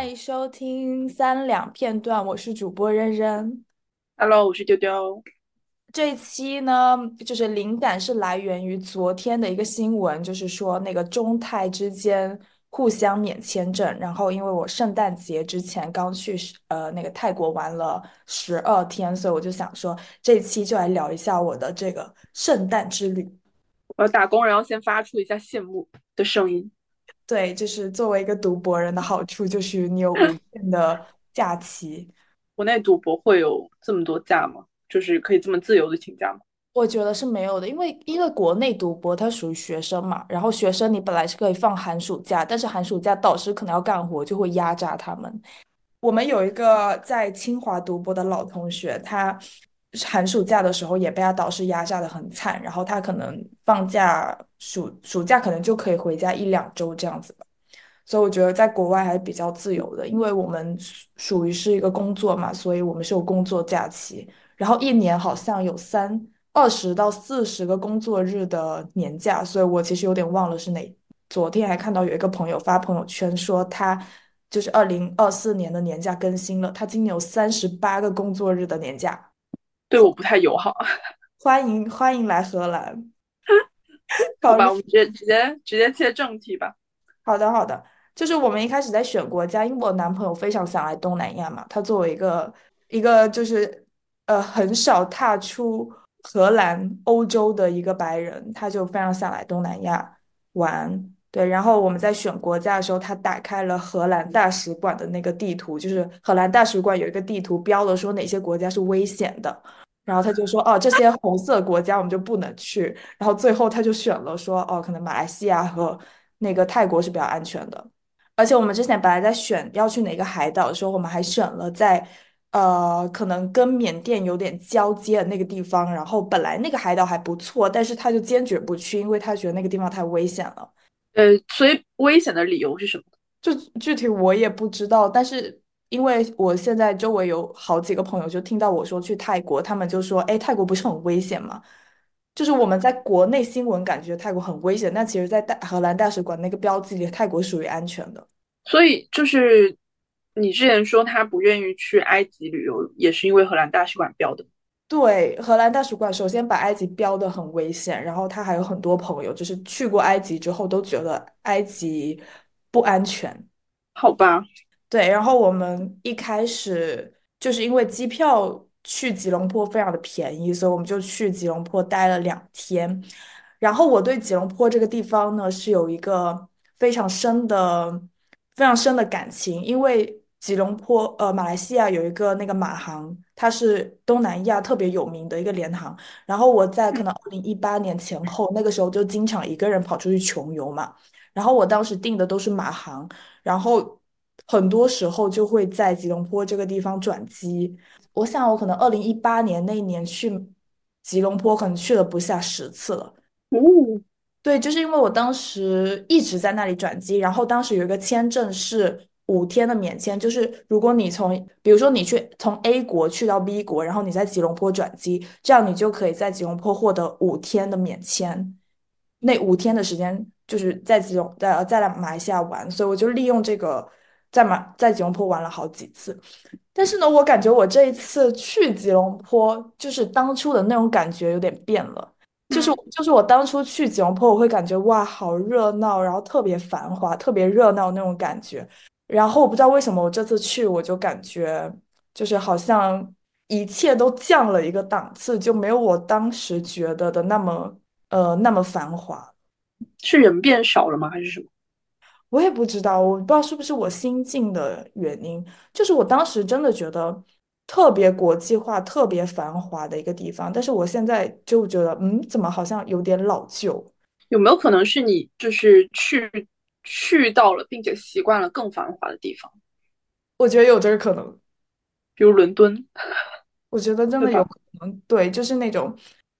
欢迎收听三两片段，我是主播扔扔。Hello，我是丢丢。这一期呢，就是灵感是来源于昨天的一个新闻，就是说那个中泰之间互相免签证。然后因为我圣诞节之前刚去呃那个泰国玩了十二天，所以我就想说这一期就来聊一下我的这个圣诞之旅。我，打工人要先发出一下羡慕的声音。对，就是作为一个读博人的好处，就是你有无 限的假期。国内读博会有这么多假吗？就是可以这么自由的请假吗？我觉得是没有的，因为因为国内读博它属于学生嘛，然后学生你本来是可以放寒暑假，但是寒暑假导师可能要干活，就会压榨他们。我们有一个在清华读博的老同学，他寒暑假的时候也被他导师压榨的很惨，然后他可能放假暑暑假可能就可以回家一两周这样子吧。所以我觉得在国外还是比较自由的，因为我们属属于是一个工作嘛，所以我们是有工作假期，然后一年好像有三二十到四十个工作日的年假，所以我其实有点忘了是哪。昨天还看到有一个朋友发朋友圈说他就是二零二四年的年假更新了，他今年有三十八个工作日的年假。对我不太友好。欢迎欢迎来荷兰。好吧，我们直接直接直接切正题吧。好的好的。就是我们一开始在选国家，因为我男朋友非常想来东南亚嘛。他作为一个一个就是呃很少踏出荷兰、欧洲的一个白人，他就非常想来东南亚玩。对，然后我们在选国家的时候，他打开了荷兰大使馆的那个地图，就是荷兰大使馆有一个地图标了说哪些国家是危险的，然后他就说哦这些红色国家我们就不能去，然后最后他就选了说哦可能马来西亚和那个泰国是比较安全的。而且我们之前本来在选要去哪个海岛的时候，我们还选了在呃可能跟缅甸有点交接的那个地方。然后本来那个海岛还不错，但是他就坚决不去，因为他觉得那个地方太危险了。呃，所以危险的理由是什么？就具体我也不知道。但是因为我现在周围有好几个朋友，就听到我说去泰国，他们就说：“哎，泰国不是很危险吗？”就是我们在国内新闻感觉泰国很危险，但其实，在大荷兰大使馆那个标记里，泰国属于安全的。所以就是你之前说他不愿意去埃及旅游，也是因为荷兰大使馆标的。对，荷兰大使馆首先把埃及标的很危险，然后他还有很多朋友，就是去过埃及之后都觉得埃及不安全。好吧。对，然后我们一开始就是因为机票。去吉隆坡非常的便宜，所以我们就去吉隆坡待了两天。然后我对吉隆坡这个地方呢是有一个非常深的、非常深的感情，因为吉隆坡呃，马来西亚有一个那个马航，它是东南亚特别有名的一个联航。然后我在可能二零一八年前后，那个时候就经常一个人跑出去穷游嘛。然后我当时订的都是马航，然后很多时候就会在吉隆坡这个地方转机。我想，我可能二零一八年那一年去吉隆坡，可能去了不下十次了。哦，对，就是因为我当时一直在那里转机，然后当时有一个签证是五天的免签，就是如果你从，比如说你去从 A 国去到 B 国，然后你在吉隆坡转机，这样你就可以在吉隆坡获得五天的免签。那五天的时间就是在吉隆在在来马来西亚玩，所以我就利用这个。在马在吉隆坡玩了好几次，但是呢，我感觉我这一次去吉隆坡，就是当初的那种感觉有点变了。就是就是我当初去吉隆坡，我会感觉哇，好热闹，然后特别繁华，特别热闹那种感觉。然后我不知道为什么我这次去，我就感觉就是好像一切都降了一个档次，就没有我当时觉得的那么呃那么繁华。是人变少了吗？还是什么？我也不知道，我不知道是不是我心境的原因，就是我当时真的觉得特别国际化、特别繁华的一个地方，但是我现在就觉得，嗯，怎么好像有点老旧？有没有可能是你就是去去到了，并且习惯了更繁华的地方？我觉得有这个可能，比如伦敦，我觉得真的有可能，对，就是那种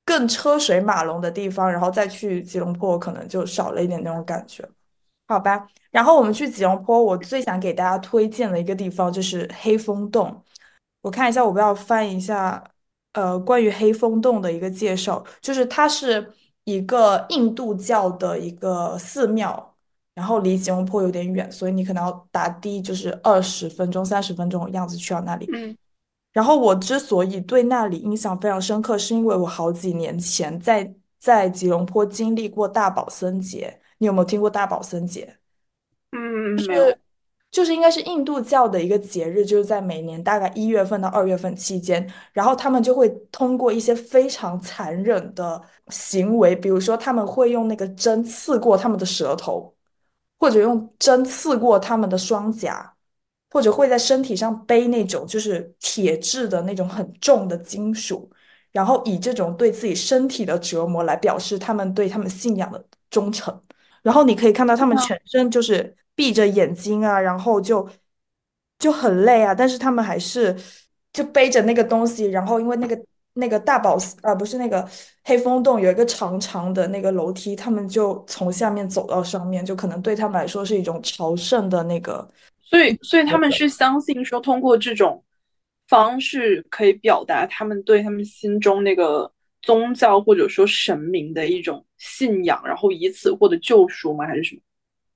更车水马龙的地方，然后再去吉隆坡，可能就少了一点那种感觉。好吧，然后我们去吉隆坡，我最想给大家推荐的一个地方就是黑风洞。我看一下，我不要翻一下，呃，关于黑风洞的一个介绍，就是它是一个印度教的一个寺庙，然后离吉隆坡有点远，所以你可能要打的就是二十分钟、三十分钟的样子去到那里。嗯然后我之所以对那里印象非常深刻，是因为我好几年前在在吉隆坡经历过大宝森节。你有没有听过大宝森节？嗯，没有。就是应该是印度教的一个节日，就是在每年大概一月份到二月份期间，然后他们就会通过一些非常残忍的行为，比如说他们会用那个针刺过他们的舌头，或者用针刺过他们的双颊，或者会在身体上背那种就是铁质的那种很重的金属，然后以这种对自己身体的折磨来表示他们对他们信仰的忠诚。然后你可以看到他们全身就是闭着眼睛啊，然后就就很累啊，但是他们还是就背着那个东西，然后因为那个那个大宝寺啊，不是那个黑风洞有一个长长的那个楼梯，他们就从下面走到上面，就可能对他们来说是一种朝圣的那个。所以，所以他们是相信说，通过这种方式可以表达他们对他们心中那个宗教或者说神明的一种信仰，然后以此获得救赎吗？还是什么？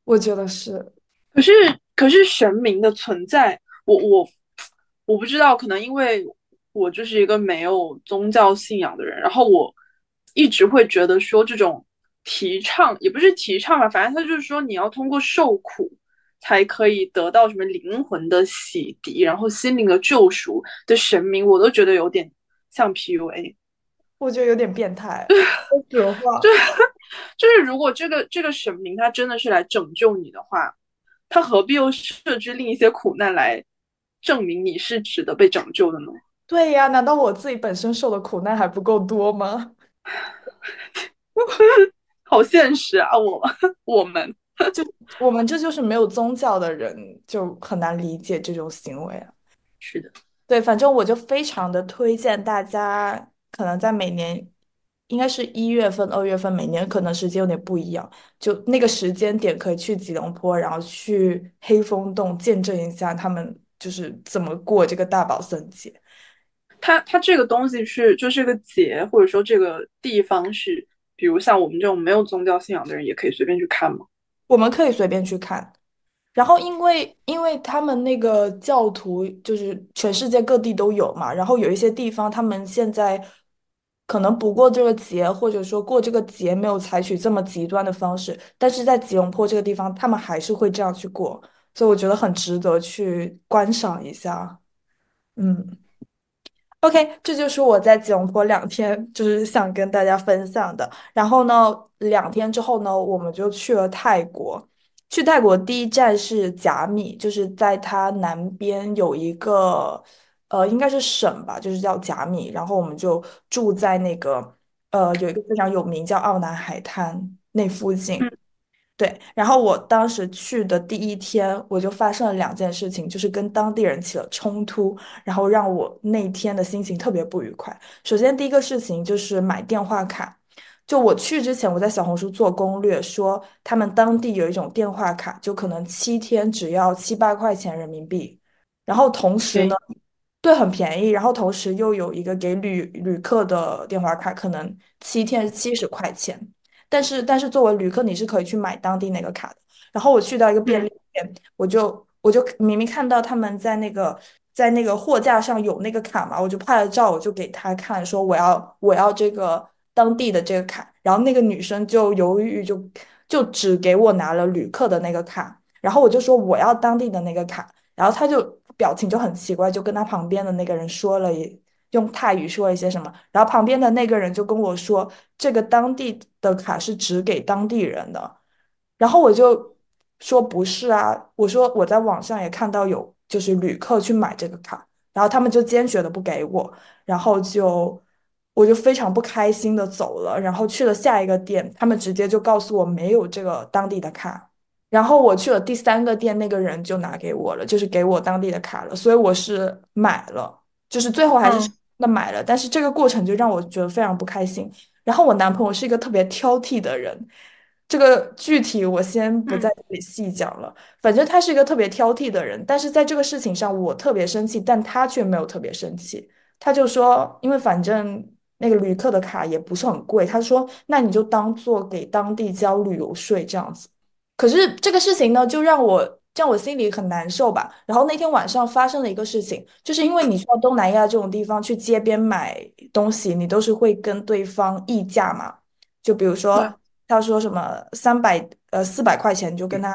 我觉得是。可是，可是神明的存在，我我我不知道，可能因为我就是一个没有宗教信仰的人，然后我一直会觉得说，这种提倡也不是提倡吧，反正他就是说，你要通过受苦才可以得到什么灵魂的洗涤，然后心灵的救赎的神明，我都觉得有点像 PUA，我觉得有点变态。说实话，就就是如果这个这个神明他真的是来拯救你的话。他何必又设置另一些苦难来证明你是值得被拯救的呢？对呀，难道我自己本身受的苦难还不够多吗？好现实啊！我我们就我们这就是没有宗教的人，就很难理解这种行为啊。是的，对，反正我就非常的推荐大家，可能在每年。应该是一月份、二月份，每年可能时间有点不一样。就那个时间点，可以去吉隆坡，然后去黑风洞见证一下他们就是怎么过这个大宝森节。它它这个东西是就是个节，或者说这个地方是，比如像我们这种没有宗教信仰的人，也可以随便去看吗？我们可以随便去看。然后因为因为他们那个教徒就是全世界各地都有嘛，然后有一些地方他们现在。可能不过这个节，或者说过这个节没有采取这么极端的方式，但是在吉隆坡这个地方，他们还是会这样去过，所以我觉得很值得去观赏一下。嗯，OK，这就是我在吉隆坡两天，就是想跟大家分享的。然后呢，两天之后呢，我们就去了泰国。去泰国第一站是甲米，就是在它南边有一个。呃，应该是省吧，就是叫贾米，然后我们就住在那个呃，有一个非常有名叫奥南海滩那附近。对，然后我当时去的第一天，我就发生了两件事情，就是跟当地人起了冲突，然后让我那天的心情特别不愉快。首先，第一个事情就是买电话卡，就我去之前，我在小红书做攻略，说他们当地有一种电话卡，就可能七天只要七八块钱人民币，然后同时呢。对，很便宜，然后同时又有一个给旅旅客的电话卡，可能七天七十块钱，但是但是作为旅客你是可以去买当地那个卡的。然后我去到一个便利店，我就我就明明看到他们在那个在那个货架上有那个卡嘛，我就拍了照，我就给他看，说我要我要这个当地的这个卡。然后那个女生就犹豫，就就只给我拿了旅客的那个卡，然后我就说我要当地的那个卡，然后他就。表情就很奇怪，就跟他旁边的那个人说了，用泰语说了一些什么，然后旁边的那个人就跟我说，这个当地的卡是只给当地人的，然后我就说不是啊，我说我在网上也看到有就是旅客去买这个卡，然后他们就坚决的不给我，然后就我就非常不开心的走了，然后去了下一个店，他们直接就告诉我没有这个当地的卡。然后我去了第三个店，那个人就拿给我了，就是给我当地的卡了，所以我是买了，就是最后还是那买了，但是这个过程就让我觉得非常不开心。然后我男朋友是一个特别挑剔的人，这个具体我先不在这里细讲了，反正他是一个特别挑剔的人，但是在这个事情上我特别生气，但他却没有特别生气，他就说，因为反正那个旅客的卡也不是很贵，他说那你就当做给当地交旅游税这样子。可是这个事情呢，就让我让我心里很难受吧。然后那天晚上发生了一个事情，就是因为你去到东南亚这种地方去街边买东西，你都是会跟对方议价嘛。就比如，说他说什么三百呃四百块钱，你就跟他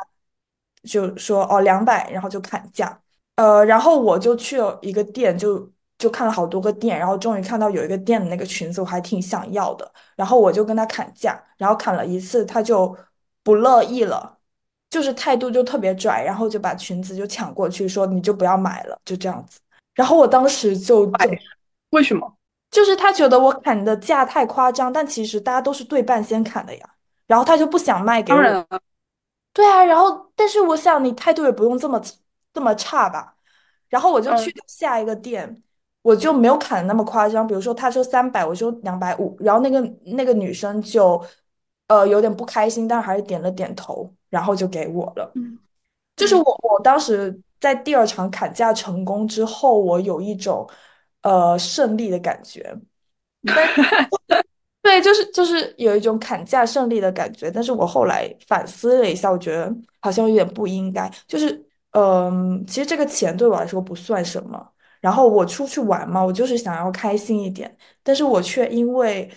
就说哦两百，然后就砍价。呃，然后我就去了一个店，就就看了好多个店，然后终于看到有一个店的那个裙子，我还挺想要的。然后我就跟他砍价，然后砍了一次，他就不乐意了，就是态度就特别拽，然后就把裙子就抢过去，说你就不要买了，就这样子。然后我当时就为什么？就是他觉得我砍的价太夸张，但其实大家都是对半先砍的呀，然后他就不想卖给我。当然了，对啊，然后但是我想你态度也不用这么这么差吧。然后我就去下一个店，我就没有砍的那么夸张，比如说他说三百，我说两百五，然后那个那个女生就呃有点不开心，但还是点了点头，然后就给我了。嗯就是我嗯我当时在第二场砍价成功之后，我有一种呃胜利的感觉。对，就是就是有一种砍价胜利的感觉，但是我后来反思了一下，我觉得好像有点不应该。就是，嗯，其实这个钱对我来说不算什么，然后我出去玩嘛，我就是想要开心一点，但是我却因为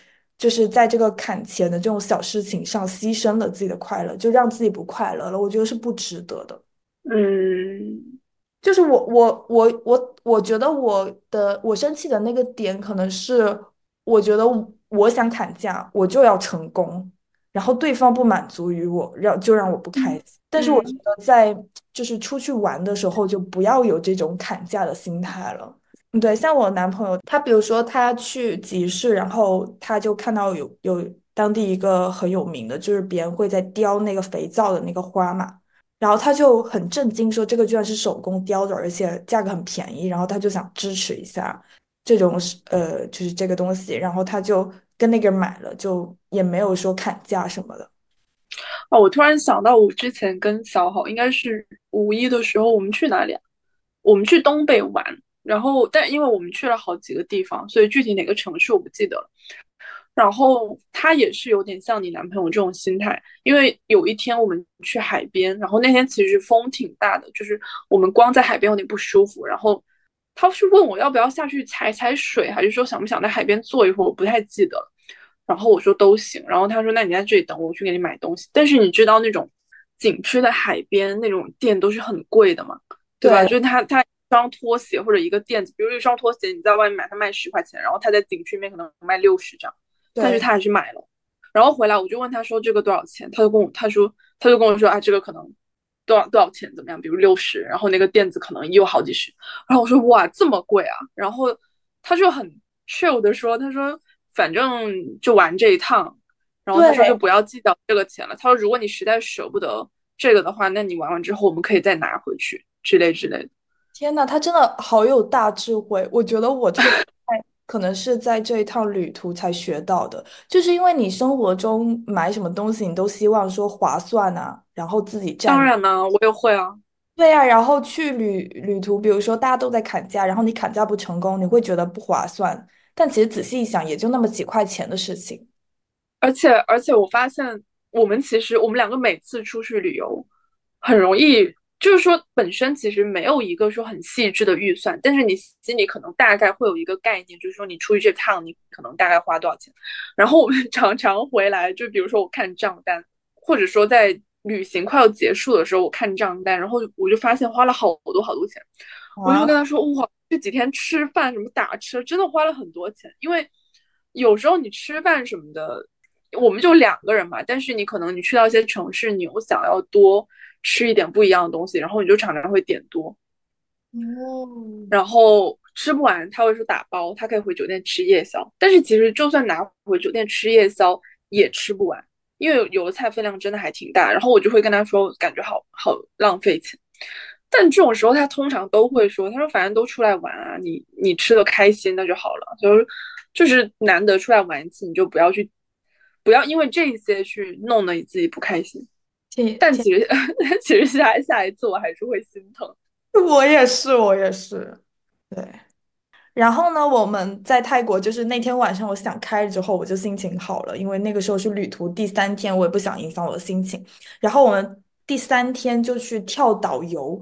就是在这个砍钱的这种小事情上牺牲了自己的快乐，就让自己不快乐了，我觉得是不值得的。嗯就是我我我我我觉得我的我生气的那个点可能是，我觉得我想砍价，我就要成功，然后对方不满足于我，让就让我不开嗯心。但是我觉嗯得在就是出去玩的时候，就不要有这种砍价的心态了。对，像我男朋友，他比如说他去集市，然后他就看到有有当地一个很有名的，就是别人会在雕那个肥皂的那个花嘛。然后他就很震惊，说这个居然是手工雕的，而且价格很便宜，然后他就想支持一下这种呃，就是这个东西，然后他就跟那个人买了，就也没有说砍价什么的。哦，我突然想到，我之前跟小好应该是五一的时候，我们去哪里啊？我们去东北玩，然后但因为我们去了好几个地方，所以具体哪个城市我不记得了。然后他也是有点像你男朋友这种心态，因为有一天我们去海边，然后那天其实风挺大的，就是我们光在海边有点不舒服。然后他是问我要不要下去踩踩水，还是说想不想在海边坐一会儿，我不太记得了。然后我说都行，然后他说那你在这里等我，我去给你买东西。但是你知道那种景区的海边那种店都是很贵的嘛，对吧？对，就是他他一双拖鞋或者一个垫子，比如一双拖鞋你在外面买，他卖十块钱，然后他在景区里面可能卖六十这样。但是，他还是买了。然后回来我就问他说这个多少钱，他就跟我他说他就跟我说啊这个可能多少多少钱怎么样，比如六十，然后那个垫子可能也有好几十。然后我说哇这么贵啊，然后他就很 chill 的说他说反正就玩这一趟，然后他说就，不要计较这个钱了。他说如果你实在舍不得这个的话，那你玩完之后我们可以再拿回去之类之类的。天呐，他真的好有大智慧。我觉得我这个可能是在这一趟旅途才学到的，就是因为你生活中买什么东西，你都希望说划算啊，然后自己占。当然呢，我也会啊。对呀，然后去旅旅途，比如说大家都在砍价，然后你砍价不成功，你会觉得不划算，但其实仔细一想，也就那么几块钱的事情。而且而且我发现，我们其实我们两个每次出去旅游，很容易就是说本身其实没有一个说很细致的预算，但是你心里可能大概会有一个概念，就是说你出去这趟你可能大概花多少钱。然后我们 常常回来，就比如说我看账单，或者说在旅行快要结束的时候，我看账单，然后我就发现花了好多好多钱。我就啊，跟他说，哇，这几天吃饭什么打车，真的花了很多钱。因为有时候你吃饭什么的，我们就两个人嘛，但是你可能你去到一些城市，你又想要多吃一点不一样的东西，然后你就常常会点多，哦，然后吃不完，他会说打包，他可以回酒店吃夜宵。但是其实就算拿回酒店吃夜宵，也吃不完，因为有有的菜分量真的还挺大。然后我就会跟他说，感觉好好浪费钱。但这种时候他通常都会说，他说反正都出来玩啊，你你吃的开心那就好了，就是就是难得出来玩一次，你就不要去不要因为这些去弄得你自己不开心。但其实其实下下一次我还是会心疼。我也是，我也是，对。然后呢，我们在泰国，就是那天晚上我想开了之后，我就心情好了，因为那个时候是旅途第三天，我也不想影响我的心情。然后我们第三天就去跳岛游，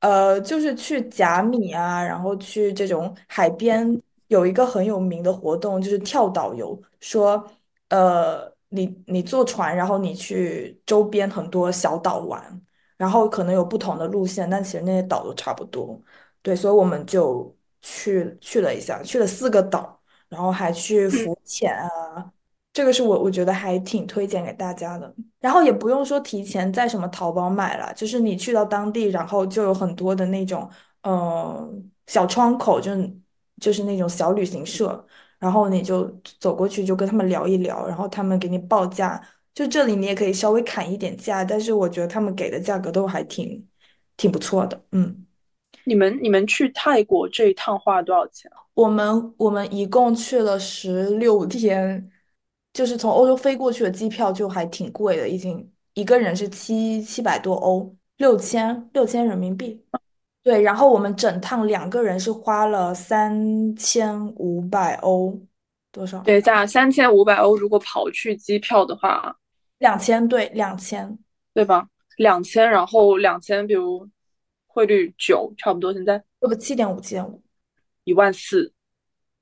呃，就是去甲米啊，然后去这种海边有一个很有名的活动，就是跳岛游，说呃，你你坐船，然后你去周边很多小岛玩，然后可能有不同的路线，但其实那些岛都差不多。对，所以我们就去去了一下，去了四个岛，然后还去嗯，浮潜啊，这个是我我觉得还挺推荐给大家的。然后也不用说提前在什么淘宝买了，就是你去到当地，然后就有很多的那种嗯小窗口，就是就是那种小旅行社，然后你就走过去就跟他们聊一聊，然后他们给你报价。就这里你也可以稍微砍一点价，但是我觉得他们给的价格都还挺挺不错的，嗯。你们你们去泰国这一趟花了多少钱啊？我们我们一共去了十六天，就是从欧洲飞过去的机票就还挺贵的，已经一个人是七七百多欧，六千六千人民币。对，然后我们整趟两个人是花了三千五百欧，多少？对，价三千五百欧，如果刨去机票的话，两千，对，两千，对吧？两千，然后两千，比如汇率九，差不多现在不不，七点五，七点五，一万四，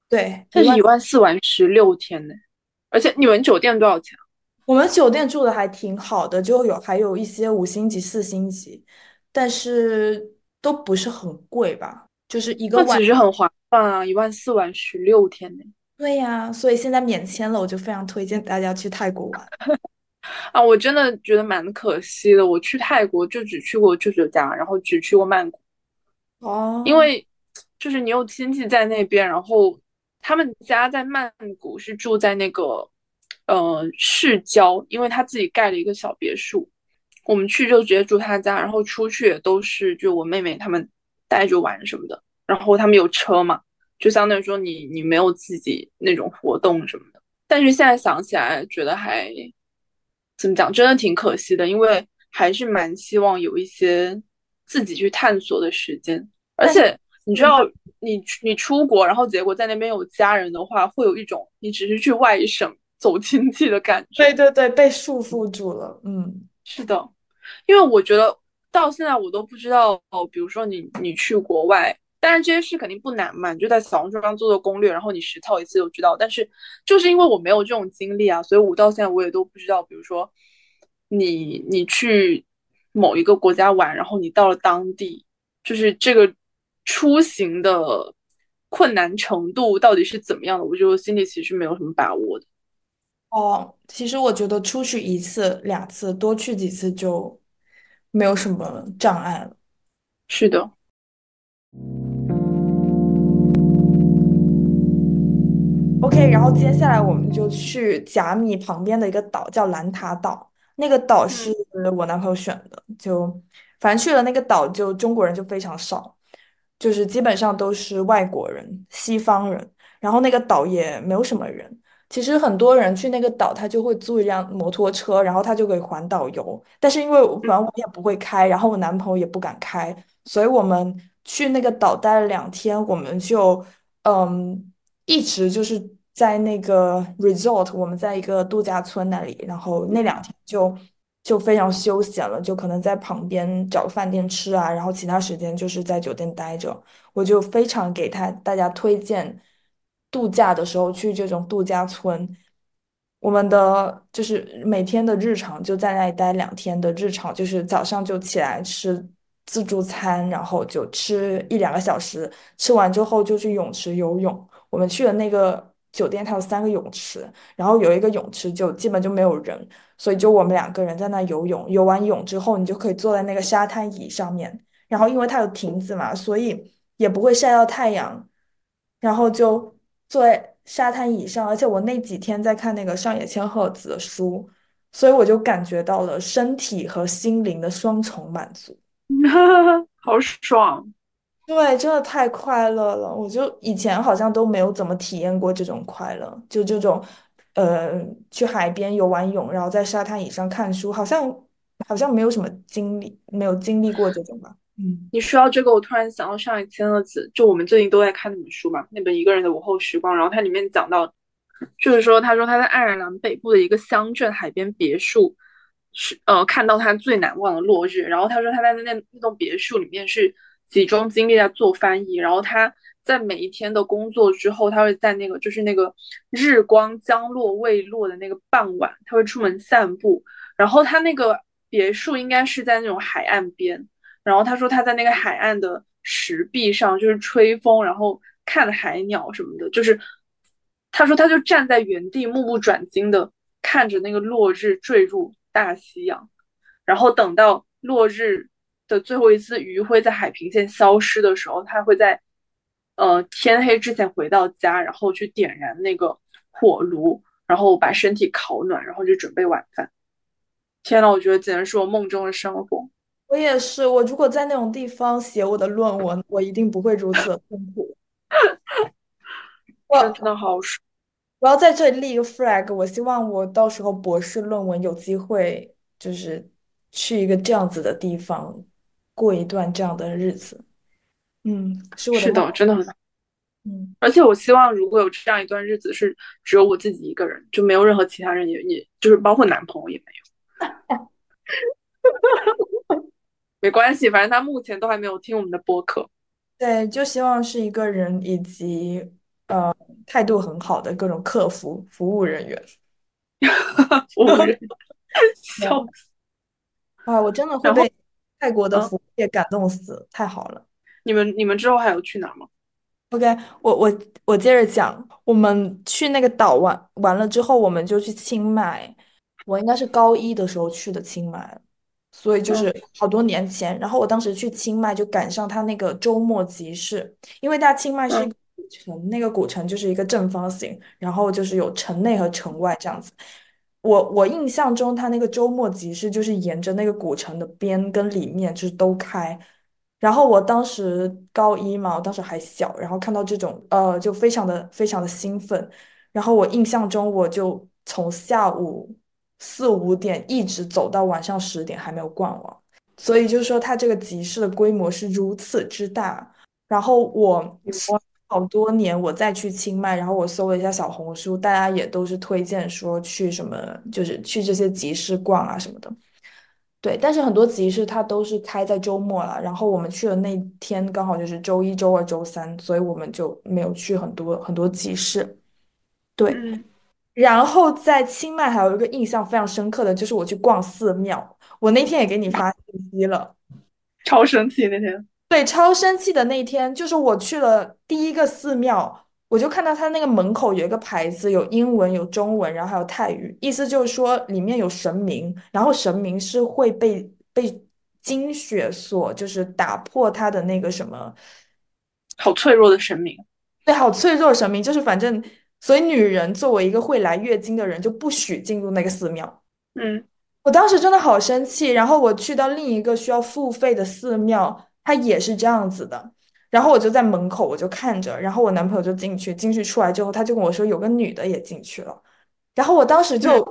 对，一万。这是一万四玩十六天呢。而且你们酒店多少钱啊？我们酒店住的还挺好的，就有还有一些五星级、四星级，但是都不是很贵吧，就是一个那晚。其实很划算啊，一万四玩十六天呢。对呀，所以现在免签了，我就非常推荐大家去泰国玩。啊，我真的觉得蛮可惜的。我去泰国就只去过舅舅家，然后只去过曼谷。哦因哦，为就是你有亲戚在那边，然后他们家在曼谷是住在那个呃市郊，因为他自己盖了一个小别墅，我们去就直接住他家，然后出去也都是就我妹妹他们带着玩什么的，然后他们有车嘛，就相当于说你你没有自己那种活动什么的，但是现在想起来觉得还怎么讲，真的挺可惜的，因为还是蛮希望有一些自己去探索的时间。而，且你知嗯，道，你你出国，然后结果在那边有家人的话，会有一种你只是去外省走亲戚的感觉。对对对，被束缚住了。嗯，是的，因为我觉得到现在我都不知道，哦比如说你你去国外，当然这些事肯定不难嘛，你就在小红书上做做攻略，然后你实操一次就知道。但是就是因为我没有这种经历啊，所以我到现在我也都不知道，比如说你你去某一个国家玩，然后你到了当地，就是这个出行的困难程度到底是怎么样的，我就心里其实没有什么把握的。哦，其实我觉得出去一次、两次，多去几次就没有什么障碍了。是的，OK，然后接下来我们就去甲米旁边的一个岛，叫兰塔岛。那个岛是嗯我男朋友选的，就反正去了那个岛，就中国人就非常少，就是基本上都是外国人、西方人。然后那个岛也没有什么人。其实很多人去那个岛，他就会租一辆摩托车，然后他就可以环岛游。但是因为我反正我也不会开，然后我男朋友也不敢开，所以我们去那个岛待了两天，我们就嗯。一直就是在那个 resort，我们在一个度假村那里，然后那两天就就非常休闲了，就可能在旁边找个饭店吃啊，然后其他时间就是在酒店待着。我就非常给他大家推荐度假的时候去这种度假村。我们的就是每天的日常就在那里待两天的日常，就是早上就起来吃自助餐，然后就吃一两个小时，吃完之后就去泳池游泳。我们去的那个酒店，它有三个泳池，然后有一个泳池就基本就没有人，所以就我们两个人在那游泳。游完泳之后，你就可以坐在那个沙滩椅上面，然后因为它有亭子嘛，所以也不会晒到太阳，然后就坐在沙滩椅上。而且我那几天在看那个上野千鹤子的书，所以我就感觉到了身体和心灵的双重满足。好爽。对，真的太快乐了！我就以前好像都没有怎么体验过这种快乐，就这种，呃，去海边游完泳，然后在沙滩椅上看书，好像好像没有什么经历，没有经历过这种吧。嗯你说到这个，我突然想到上一千个字，就我们最近都在看那本书嘛，那本《一个人的午后时光》，然后它里面讲到，就是说，他说他在爱尔兰北部的一个乡镇海边别墅，是呃看到他最难忘的落日。然后他说他在那那栋别墅里面是集中精力在做翻译，然后他在每一天的工作之后，他会在那个就是那个日光将落未落的那个傍晚，他会出门散步。然后他那个别墅应该是在那种海岸边，然后他说他在那个海岸的石壁上就是吹风，然后看海鸟什么的，就是他说他就站在原地目不转睛的看着那个落日坠入大西洋，然后等到落日的最后一丝余晖在海平线消失的时候，他会在呃天黑之前回到家，然后去点燃那个火炉，然后把身体烤暖，然后就准备晚饭。天呐，我觉得简直是我梦中的生活。我也是，我如果在那种地方写我的论文，我一定不会如此痛苦。真的好爽！我要在这里立一个 flag，我希望我到时候博士论文有机会，就是去一个这样子的地方，过一段这样的日子。嗯，是我的。是的，真的很。嗯，而且我希望如果有这样一段日子是只有我自己一个人，就没有任何其他人，也也就是包括男朋友也没有。没关系，反正他目前都还没有听我们的播客。对，就希望是一个人以及呃态度很好的各种客服服务人员。服务人，笑死！啊，我真的会被泰国的服务业感动死，太好了。你们你们之后还有去哪吗？OK，我我我接着讲，我们去那个岛完完了之后，我们就去清迈。我应该是高一的时候去的清迈，所以就是好多年前。然后我当时去清迈就赶上他那个周末集市，因为它清迈是一个古城，那个古城就是一个正方形，然后就是有城内和城外这样子。我我印象中他那个周末集市就是沿着那个古城的边跟里面就是都开。然后我当时高一嘛，我当时还小，然后看到这种呃就非常的非常的兴奋。然后我印象中我就从下午。四五点一直走到晚上十点还没有逛完，所以就是说它这个集市的规模是如此之大。然后我好多年我再去清迈，然后我搜了一下小红书，大家也都是推荐说去什么，就是去这些集市逛啊什么的。对，但是很多集市它都是开在周末了，然后我们去的那天刚好就是周一周二周三，所以我们就没有去很多很多集市。对。然后在清迈还有一个印象非常深刻的就是我去逛寺庙，我那天也给你发信息了，超生气那天。对，超生气的那天就是我去了第一个寺庙，我就看到他那个门口有一个牌子，有英文、有中文，然后还有泰语，意思就是说里面有神明，然后神明是会被被精血所就是打破他的那个什么，好脆弱的神明，对，好脆弱的神明，就是反正。所以，女人作为一个会来月经的人，就不许进入那个寺庙。嗯，我当时真的好生气。然后我去到另一个需要付费的寺庙，它也是这样子的。然后我就在门口，我就看着。然后我男朋友就进去，进去出来之后，他就跟我说有个女的也进去了。然后我当时就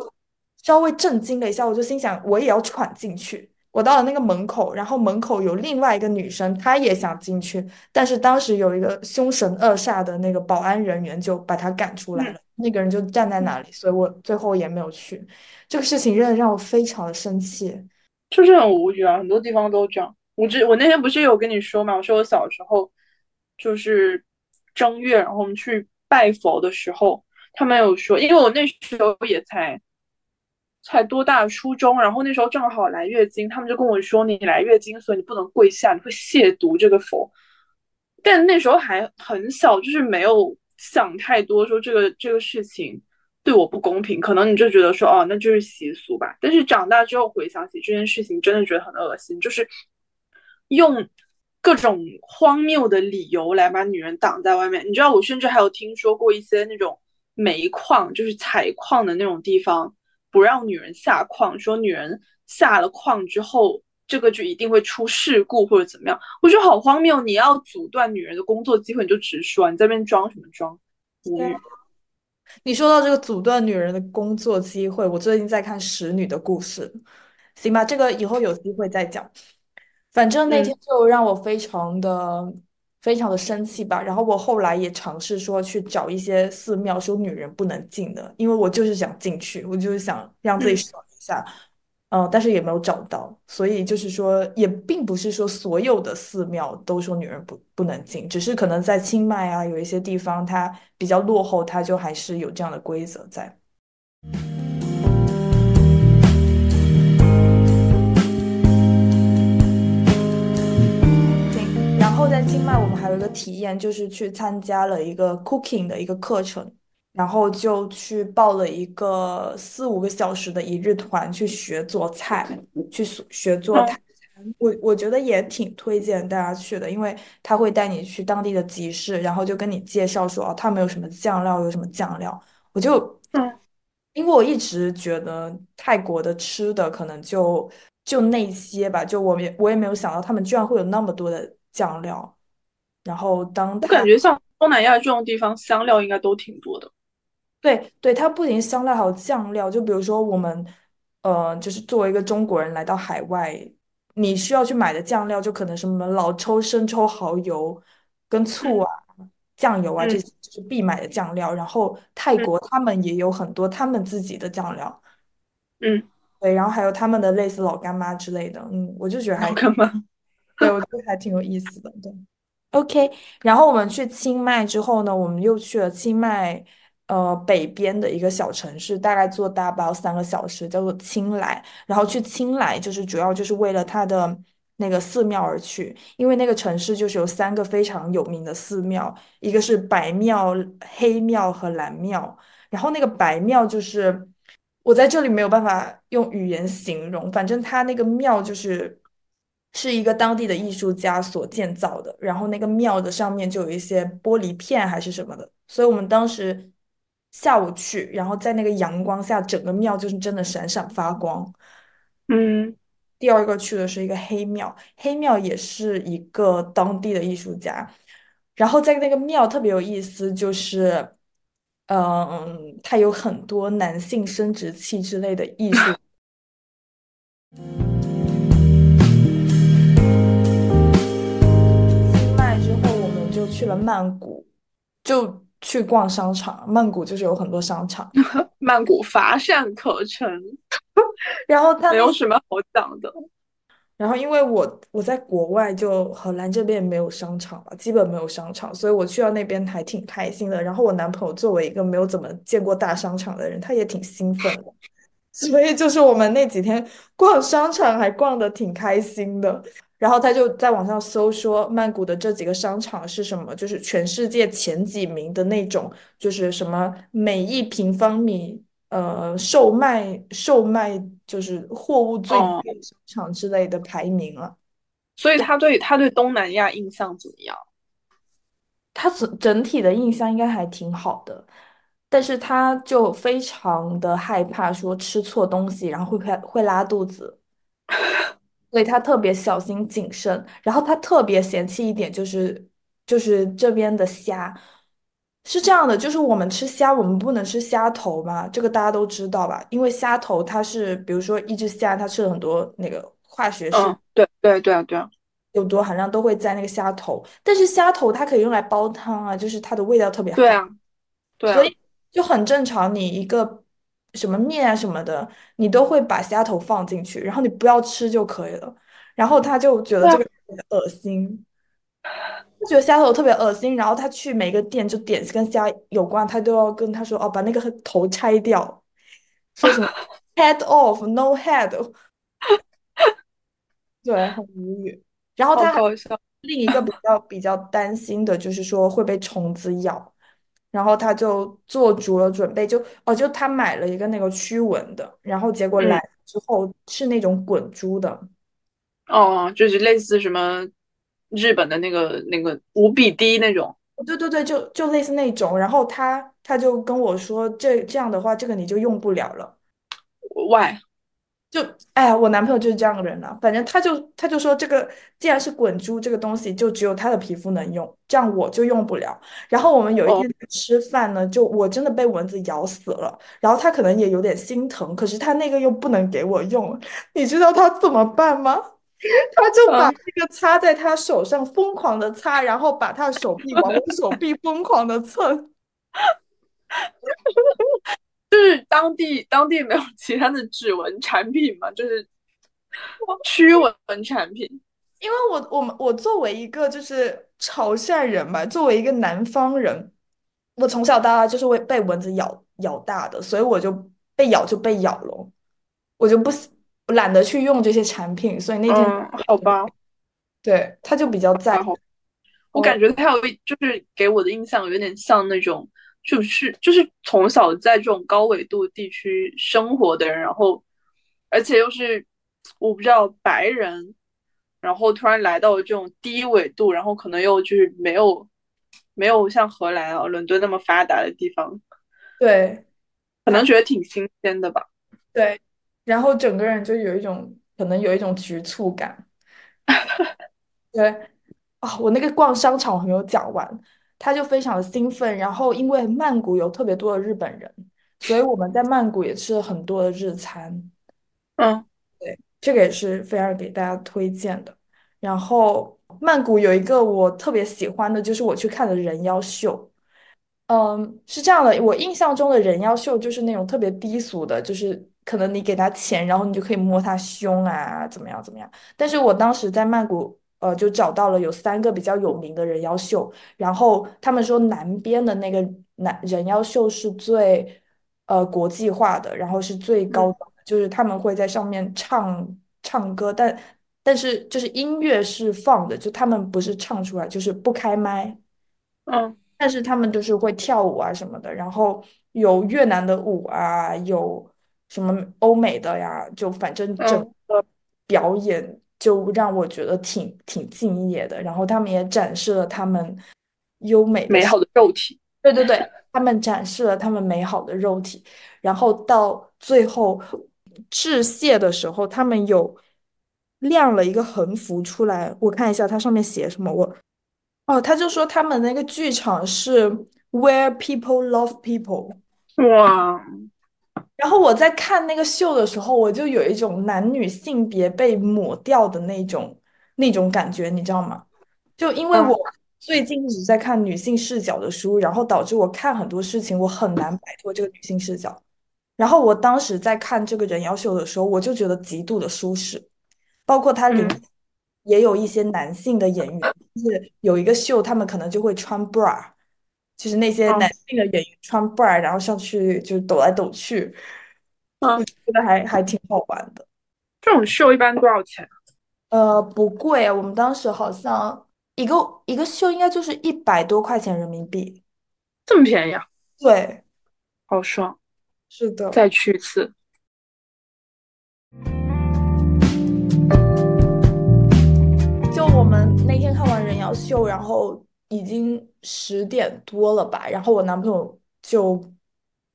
稍微震惊了一下，我就心想我也要闯进去。我到了那个门口，然后门口有另外一个女生，她也想进去，但是当时有一个凶神恶煞的那个保安人员就把她赶出来了，那个人就站在那里，所以我最后也没有去。这个事情真的让我非常的生气，就是很无语啊，很多地方都这样。我之我那天不是有跟你说嘛，我说我小时候就是正月，然后我们去拜佛的时候，他们有说，因为我那时候也才。才多大？初中，然后那时候正好来月经，他们就跟我说：“你来月经，所以你不能跪下，你会亵渎这个佛。”但那时候还很小，就是没有想太多，说这个这个事情对我不公平。可能你就觉得说：“哦，那就是习俗吧。”但是长大之后回想起这件事情，真的觉得很恶心，就是用各种荒谬的理由来把女人挡在外面。你知道，我甚至还有听说过一些那种煤矿，就是采矿的那种地方。不让女人下矿，说女人下了矿之后，这个就一定会出事故或者怎么样。我觉得好荒谬！你要阻断女人的工作机会，你就直说，你在那边装什么装？无语。你说到这个阻断女人的工作机会，我最近在看《使女的故事》，行吧，这个以后有机会再讲。反正那天就让我非常的。非常的生气吧，然后我后来也尝试说去找一些寺庙，说女人不能进的，因为我就是想进去，我就是想让自己爽一下。嗯，但是也没有找到，所以就是说，也并不是说所有的寺庙都说女人不不能进，只是可能在清迈啊，有一些地方它比较落后，它就还是有这样的规则在。后在清迈，我们还有一个体验，就是去参加了一个 cooking 的一个课程，然后就去报了一个四五个小时的一日团，去学做菜，去学做泰餐。我我觉得也挺推荐大家去的，因为他会带你去当地的集市，然后就跟你介绍说，哦，他们有什么酱料，有什么酱料。我就，嗯，因为我一直觉得泰国的吃的可能就就那些吧，就我也我也没有想到他们居然会有那么多的酱料。然后当我感觉像东南亚这种地方，香料应该都挺多的。对对，它不仅香料还有酱料，就比如说我们，呃，就是作为一个中国人来到海外，你需要去买的酱料就可能什么老抽、生抽、蚝油跟醋嗯啊、酱油啊这嗯些就是必买的酱料。然后泰嗯国他们也有很多他们自己的酱料，嗯，对，然后还有他们的类似老干妈之类的，嗯，我就觉得还，老干妈。对，我觉得还挺有意思的，对。OK，然后我们去清迈之后呢，我们又去了清迈呃北边的一个小城市，大概坐大巴三个小时，叫做清莱。然后去清莱就是主要就是为了它的那个寺庙而去，因为那个城市就是有三个非常有名的寺庙，一个是白庙、黑庙和蓝庙。然后那个白庙就是我在这里没有办法用语言形容，反正它那个庙就是是一个当地的艺术家所建造的，然后那个庙的上面就有一些玻璃片还是什么的，所以我们当时下午去，然后在那个阳光下，整个庙就是真的闪闪发光。嗯第二个去的是一个黑庙，黑庙也是一个当地的艺术家，然后在那个庙特别有意思，就是，嗯，它有很多男性生殖器之类的艺术。去了曼谷，就去逛商场。曼谷就是有很多商场，曼谷乏善可陈，然后他没有什么好讲的。然后因为我我在国外就荷兰这边没有商场了，基本没有商场，所以我去到那边还挺开心的。然后我男朋友作为一个没有怎么见过大商场的人，他也挺兴奋的。所以就是我们那几天逛商场还逛的挺开心的。然后他就在网上搜说曼谷的这几个商场是什么，就是全世界前几名的那种，就是什么每一平方米呃售卖售卖就是货物最哦，贵的商场之类的排名了。所以他对他对东南亚印象怎么样？他整整体的印象应该还挺好的，但是他就非常的害怕说吃错东西，然后会会会拉肚子。所以他特别小心谨慎，然后他特别嫌弃一点就是就是这边的虾是这样的，就是我们吃虾，我们不能吃虾头嘛，这个大家都知道吧？因为虾头它是，比如说一只虾，它吃了很多那个化学式嗯，对对对啊对啊有毒含量都会在那个虾头，但是虾头它可以用来煲汤啊，就是它的味道特别好。对啊对啊，所以就很正常。你一个什么面啊什么的，你都会把虾头放进去，然后你不要吃就可以了。然后他就觉得这个特别恶心，他觉得虾头特别恶心，然后他去每个店就点跟虾有关，他都要跟他说哦，把那个 头拆掉，说什么 head off no head，对，很无语。然后他还好搞笑。另一个比较比较担心的就是说会被虫子咬。然后他就做足了准备，就哦，就他买了一个那个驱蚊的，然后结果嗯，来之后是那种滚珠的，哦，就是类似什么日本的那个那个五比低那种。对对对，就就类似那种，然后他他就跟我说，这这样的话，这个你就用不了了。Why？就哎呀，我男朋友就是这样的人啊，反正他就他就说这个既然是滚珠这个东西，就只有他的皮肤能用，这样我就用不了。然后我们有一哦，天吃饭呢，就我真的被蚊子咬死了，然后他可能也有点心疼，可是他那个又不能给我用，你知道他怎么办吗？他就把嗯，这个擦在他手上疯狂的擦，然后把他的手臂往我手臂疯狂的蹭。就是当地当地没有 其他的指纹产品嘛，就是驱蚊 产品。因为我我们我作为一个就是潮汕人嘛，作为一个南方人，我从小到大就是会被蚊子咬咬大的，所以我就被咬就被咬了，我就不懒得去用这些产品，所以那天嗯，好吧，对他就比较在乎。我感觉他有一就是给我的印象有点像那种，就是就是从小在这种高纬度地区生活的人，然后而且又是我不知道白人，然后突然来到了这种低纬度，然后可能又就是没有没有像荷兰啊、伦敦那么发达的地方，对，可能觉得挺新鲜的吧。对，然后整个人就有一种可能有一种局促感。对啊，我那个逛商场我还没有讲完，他就非常的兴奋。然后因为曼谷有特别多的日本人，所以我们在曼谷也吃了很多的日餐。嗯对，这个也是非常给大家推荐的。然后曼谷有一个我特别喜欢的，就是我去看的人妖秀。嗯，是这样的，我印象中的人妖秀就是那种特别低俗的，就是可能你给他钱，然后你就可以摸他胸啊，怎么样怎么样。但是我当时在曼谷，呃，就找到了有三个比较有名的人妖秀，然后他们说南边的那个男人妖秀是最呃国际化的，然后是最高的，就是他们会在上面唱唱歌，但但是就是音乐是放的，就他们不是唱出来，就是不开麦。嗯但是他们就是会跳舞啊什么的，然后有越南的舞啊，有什么欧美的呀，就反正整嗯。个表演就让我觉得挺挺敬业的。然后他们也展示了他们优美的，美好的肉体。对对对，他们展示了他们美好的肉体。然后到最后致谢的时候，他们有亮了一个横幅出来，我看一下它上面写什么，我。哦，他就说他们那个剧场是 Where people love people。哇，然后我在看那个秀的时候，我就有一种男女性别被抹掉的那种那种感觉，你知道吗？就因为嗯我最近一直在看女性视角的书，然后导致我看很多事情我很难摆脱这个女性视角。然后我当时在看这个人妖秀的时候，我就觉得极度的舒适。包括它里面嗯也有一些男性的演员，就是有一个秀，他们可能就会穿 bra，就是那些男嗯性的演员穿 bra，然后上去就抖来抖去，嗯，觉得还还挺好玩的。这种秀一般多少钱？呃，不贵啊，我们当时好像一个一个秀应该就是一百多块钱人民币。这么便宜啊？对，好爽！是的。再去一次。就我们那天看完人妖秀，然后已经十点多了吧，然后我男朋友就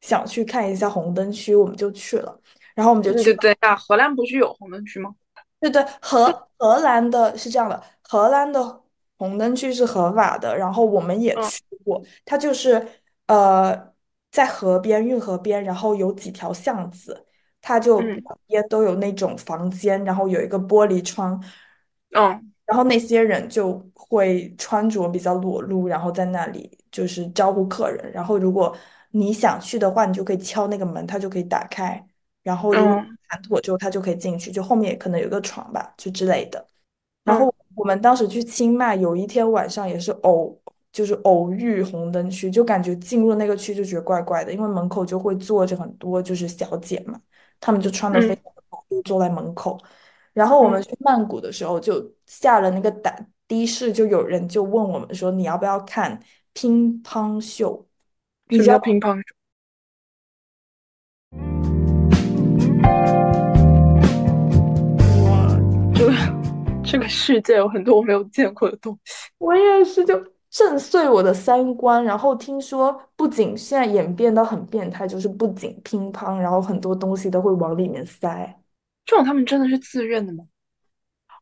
想去看一下红灯区，我们就去了，然后我们就对去对呀，荷兰不是有红灯区吗？对对，荷 荷兰的是这样的，荷兰的红灯区是合法的，然后我们也嗯。去过，它就是呃在河边运河边，然后有几条巷子，它就嗯。边都有那种房间，然后有一个玻璃窗，嗯然后那些人就会穿着比较裸露，然后在那里就是招呼客人，然后如果你想去的话，你就可以敲那个门，他就可以打开。然后如果嗯谈妥之后，他就可以进去，就后面也可能有个床吧，就之类的。然嗯后我们当时去清迈，有一天晚上也是偶，就是偶遇红灯区，就感觉进入那个区就觉得怪怪的，因为门口就会坐着很多就是小姐嘛，她们就穿的非嗯常的暴露，坐在门口。然后我们嗯，去曼谷的时候，就下了那个的的士，就有人就问我们说你要不要看乒乓秀？你什么知道乒乓球？哇，这个这个世界有很多我没有见过的东西。我也是，就震碎我的三观。然后听说，不仅现在演变到很变态，就是不仅乒乓，然后很多东西都会往里面塞。这种他们真的是自愿的吗？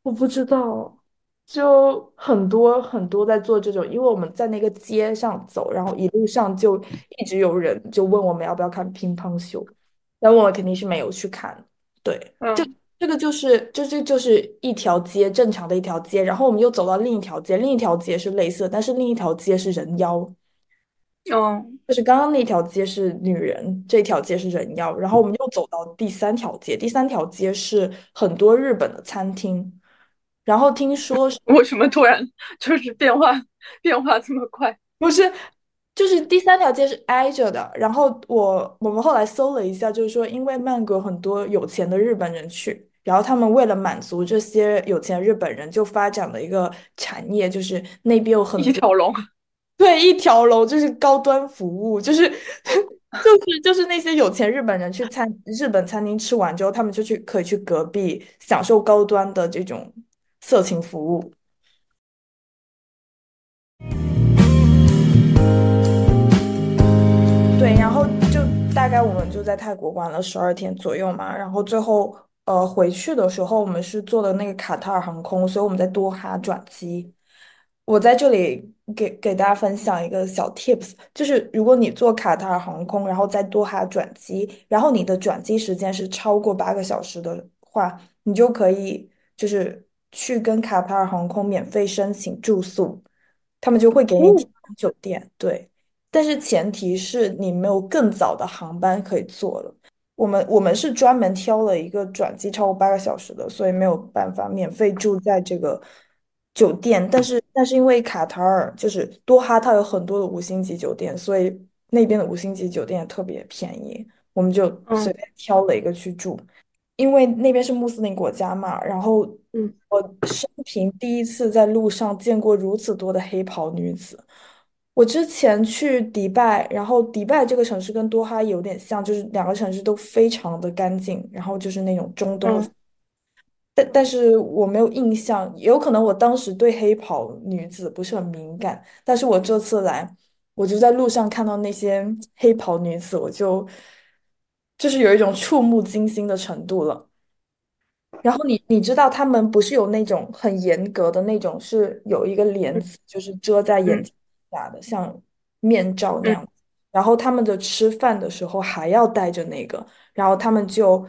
我不知道，就很多很多在做这种，因为我们在那个街上走，然后一路上就一直有人就问我们要不要看乒乓球，那我们肯定是没有去看。对，这嗯这个就是这这就是一条街，正常的一条街，然后我们又走到另一条街，另一条街是类似的，但是另一条街是人妖。嗯，就是刚刚那条街是女人，这条街是人妖，然后我们又走到第三条街，第三条街是很多日本的餐厅，然后听说是 为什么突然就是变化变化这么快？不是，就是第三条街是挨着的。然后我我们后来搜了一下，就是说，因为曼谷很多有钱的日本人去，然后他们为了满足这些有钱日本人，就发展了一个产业，就是那边有很多一条龙。对一条龙，就是高端服务，就是 就是就是那些有钱日本人去餐日本餐厅吃完之后，他们就去可以去隔壁享受高端的这种色情服务。对，然后就大概我们就在泰国玩了十二天左右嘛，然后最后呃回去的时候，我们是坐的那个卡塔尔航空，所以我们在多哈转机。我在这里给给大家分享一个小 tips，就是如果你坐卡塔尔航空，然后在多哈转机，然后你的转机时间是超过八个小时的话，你就可以就是去跟卡塔尔航空免费申请住宿，他们就会给你提哦，供酒店，对。但是前提是你没有更早的航班可以坐了。我们我们是专门挑了一个转机超过八个小时的，所以没有办法免费住在这个酒店。但是但是因为卡塔尔就是多哈，它有很多的五星级酒店，所以那边的五星级酒店也特别便宜，我们就随嗯便挑了一个去住。因为那边是穆斯林国家嘛，然后嗯我生平第一次在路上见过如此多的黑袍女子。我之前去迪拜，然后迪拜这个城市跟多哈有点像，就是两个城市都非常的干净，然后就是那种中东但但是我没有印象，也有可能我当时对黑袍女子不是很敏感，但是我这次来，我就在路上看到那些黑袍女子，我就就是有一种触目惊心的程度了。然后你你知道他们不是有那种很严格的那种，是有一个帘子，就是遮在眼嗯睛下的，像面罩那嗯样。然后他们的吃饭的时候还要戴着那个，然后他们就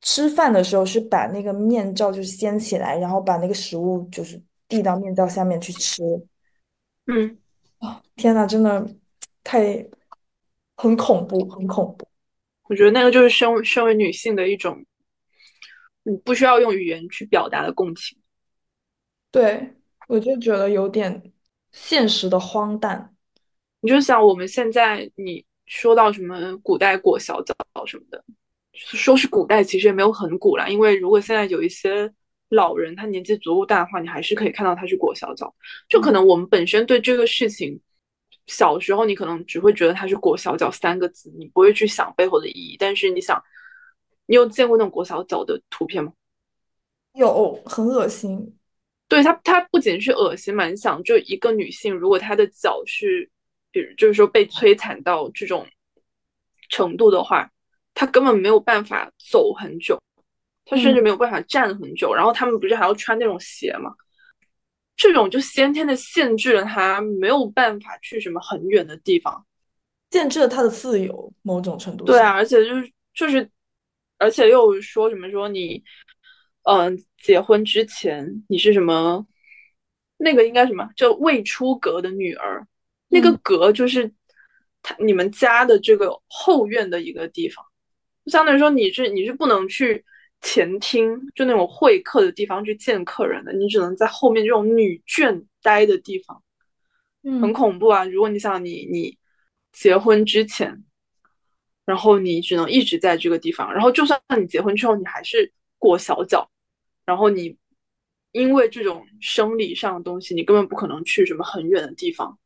吃饭的时候是把那个面罩就掀起来，然后把那个食物就是递到面罩下面去吃。嗯，天呐，真的太很恐怖，很恐怖。我觉得那个就是身为身为女性的一种，你不需要用语言去表达的共情。对，我就觉得有点现实的荒诞。你就想我们现在你说到什么古代裹小脚什么的，说是古代，其实也没有很古啦。因为如果现在有一些老人他年纪足够大的话，你还是可以看到他去裹小脚。就可能我们本身对这个事情，小时候你可能只会觉得他是裹小脚三个字，你不会去想背后的意义。但是你想，你有见过那种裹小脚的图片吗？有，很恶心。对它，它不仅是恶心嘛，你想，就一个女性，如果她的脚是，比如就是说被摧残到这种程度的话，她根本没有办法走很久，他甚嗯至没有办法站很久。然后他们不是还要穿那种鞋吗？这种就先天的限制了他没有办法去什么很远的地方。限制了他的自由，某种程度上。对啊，而且就是就是，而且又说什么说你，嗯、呃结婚之前你是什么，那个应该什么，叫未出阁的女儿，那个嗯阁就是他你们家的这个后院的一个地方，相当于说你是你是不能去前厅，就那种会客的地方去见客人的，你只能在后面这种女眷待的地方，很嗯恐怖啊！如果你想你你结婚之前。然后你只能一直在这个地方，然后就算你结婚之后，你还是裹小脚，然后你因为这种生理上的东西，你根本不可能去什么很远的地方，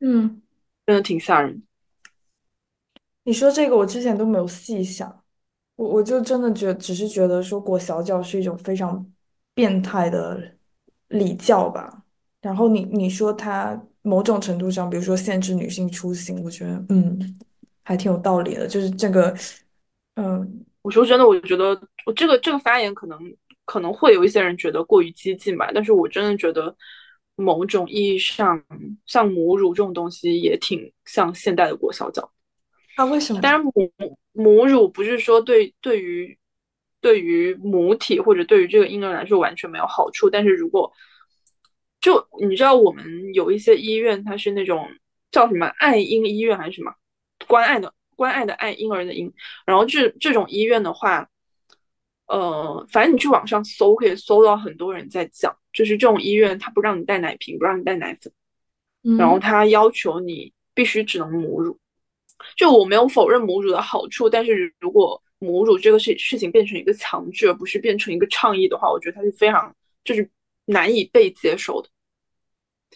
嗯，真的挺吓人。你说这个我之前都没有细想，我我就真的觉只是觉得说裹小脚是一种非常变态的礼教吧。然后你你说它某种程度上，比如说限制女性出行，我觉得嗯还挺有道理的。就是这个，嗯，我说真的，我觉得我这个这个发言可能可能会有一些人觉得过于激进吧，但是我真的觉得某种意义上，像母乳这种东西也挺像现代的裹小脚。啊，为什么？当然母母乳不是说对对于对于母体或者对于这个婴儿来说完全没有好处，但是如果就你知道我们有一些医院它是那种叫什么爱婴医院还是什么关爱的关爱的爱婴儿的婴，然后这这种医院的话，呃，反正你去网上搜可以搜到很多人在讲，就是这种医院它不让你带奶瓶，不让你带奶粉，然后他要求你必须只能母乳。就我没有否认母乳的好处，但是如果母乳这个事事情变成一个强制，而不是变成一个倡议的话，我觉得它是非常就是难以被接受的。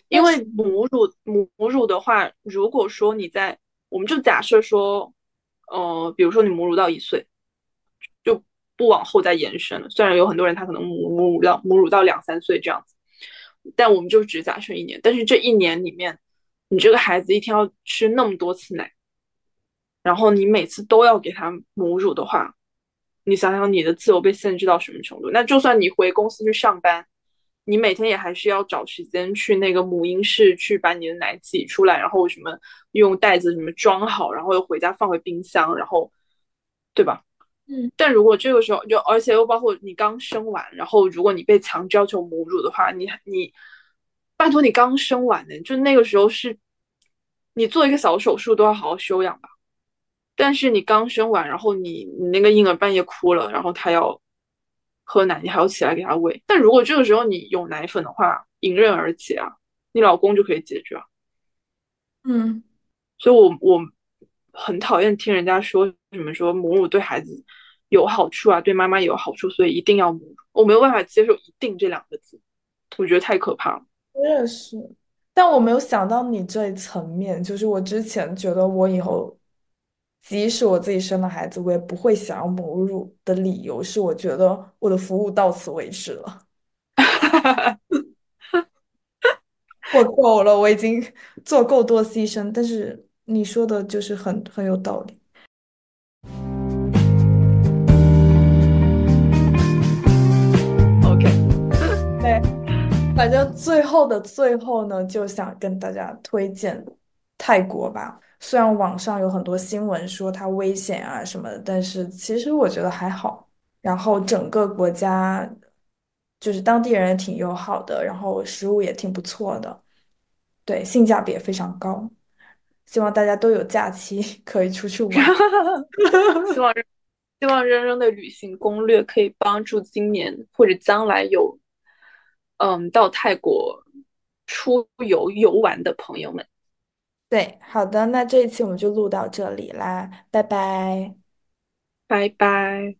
因为母乳母母乳的话，如果说你在，我们就假设说，呃，比如说你母乳到一岁，就不往后再延伸了。虽然有很多人他可能母母乳到母乳到两三岁这样子，但我们就只假设一年。但是这一年里面，你这个孩子一天要吃那么多次奶。然后你每次都要给他母乳的话，你想想你的自由被限制到什么程度？那就算你回公司去上班，你每天也还是要找时间去那个母婴室去把你的奶挤出来，然后什么用袋子什么装好，然后又回家放回冰箱，然后对吧？嗯。但如果这个时候就而且又包括你刚生完，然后如果你被强制要求母乳的话，你你拜托你刚生完呢，就那个时候是你做一个小手术都要好好休养吧。但是你刚生完，然后你你那个婴儿半夜哭了，然后他要喝奶，你还要起来给他喂。但如果这个时候你有奶粉的话，迎刃而解啊，你老公就可以解决啊。嗯，所以我我很讨厌听人家说什么说母乳对孩子有好处啊，对妈妈有好处，所以一定要母乳。我没有办法接受“一定”这两个字，我觉得太可怕了。我也是，但我没有想到你这一层面，就是我之前觉得我以后。即使我自己生了孩子，我也不会想要母乳的理由是，我觉得我的服务到此为止了，我够了，我已经做够多牺牲。但是你说的就是很很有道理。OK，对，反正最后的最后呢，就想跟大家推荐泰国吧。虽然网上有很多新闻说它危险啊什么的，但是其实我觉得还好。然后整个国家就是当地人也挺友好的，然后食物也挺不错的，对，性价比也非常高。希望大家都有假期 可以出去玩。希望希望扔扔的旅行攻略可以帮助今年或者将来有嗯到泰国出游游玩的朋友们。对好的那这一期我们就录到这里啦拜拜。拜拜。